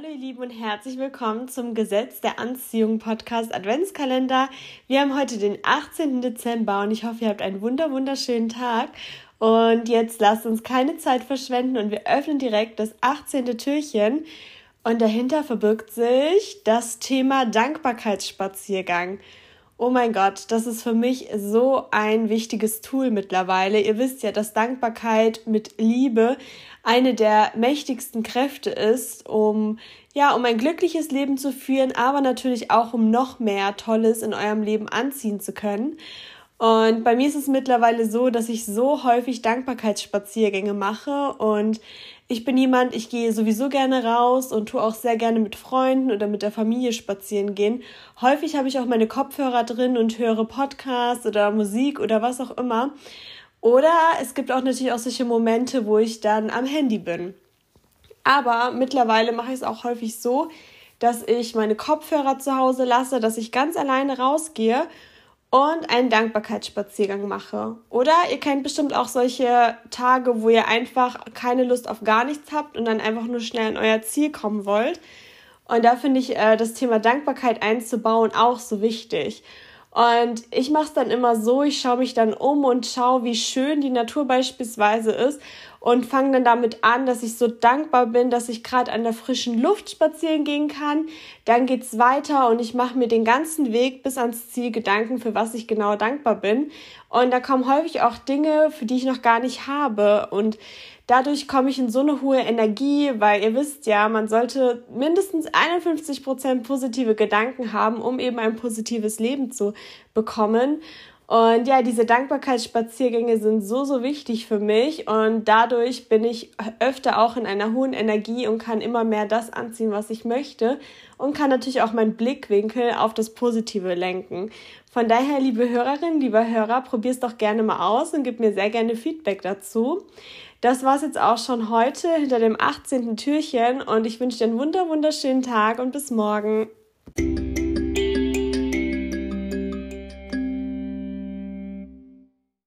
Lieben und herzlich willkommen zum Gesetz der Anziehung Podcast Adventskalender. Wir haben heute den 18. Dezember und ich hoffe, ihr habt einen wunder wunderschönen Tag. Und jetzt lasst uns keine Zeit verschwenden und wir öffnen direkt das 18. Türchen. Und dahinter verbirgt sich das Thema Dankbarkeitsspaziergang. Oh mein Gott, das ist für mich so ein wichtiges Tool mittlerweile. Ihr wisst ja, dass Dankbarkeit mit Liebe eine der mächtigsten Kräfte ist, um ja, um ein glückliches Leben zu führen, aber natürlich auch um noch mehr Tolles in eurem Leben anziehen zu können. Und bei mir ist es mittlerweile so, dass ich so häufig Dankbarkeitsspaziergänge mache und ich bin jemand, ich gehe sowieso gerne raus und tue auch sehr gerne mit Freunden oder mit der Familie spazieren gehen. Häufig habe ich auch meine Kopfhörer drin und höre Podcasts oder Musik oder was auch immer. Oder es gibt auch natürlich auch solche Momente, wo ich dann am Handy bin. Aber mittlerweile mache ich es auch häufig so, dass ich meine Kopfhörer zu Hause lasse, dass ich ganz alleine rausgehe und einen Dankbarkeitsspaziergang mache. Oder ihr kennt bestimmt auch solche Tage, wo ihr einfach keine Lust auf gar nichts habt und dann einfach nur schnell an euer Ziel kommen wollt. Und da finde ich äh, das Thema Dankbarkeit einzubauen auch so wichtig. Und ich mache es dann immer so, ich schaue mich dann um und schaue, wie schön die Natur beispielsweise ist und fange dann damit an, dass ich so dankbar bin, dass ich gerade an der frischen Luft spazieren gehen kann. Dann geht's weiter und ich mache mir den ganzen Weg bis ans Ziel Gedanken, für was ich genau dankbar bin. Und da kommen häufig auch Dinge, für die ich noch gar nicht habe. Und dadurch komme ich in so eine hohe Energie, weil ihr wisst ja, man sollte mindestens 51 Prozent positive Gedanken haben, um eben ein positives Leben zu bekommen. Und ja, diese Dankbarkeitsspaziergänge sind so, so wichtig für mich und dadurch bin ich öfter auch in einer hohen Energie und kann immer mehr das anziehen, was ich möchte und kann natürlich auch meinen Blickwinkel auf das Positive lenken. Von daher, liebe Hörerinnen, lieber Hörer, probier's doch gerne mal aus und gib mir sehr gerne Feedback dazu. Das war's jetzt auch schon heute hinter dem 18. Türchen und ich wünsche dir einen wunder wunderschönen Tag und bis morgen.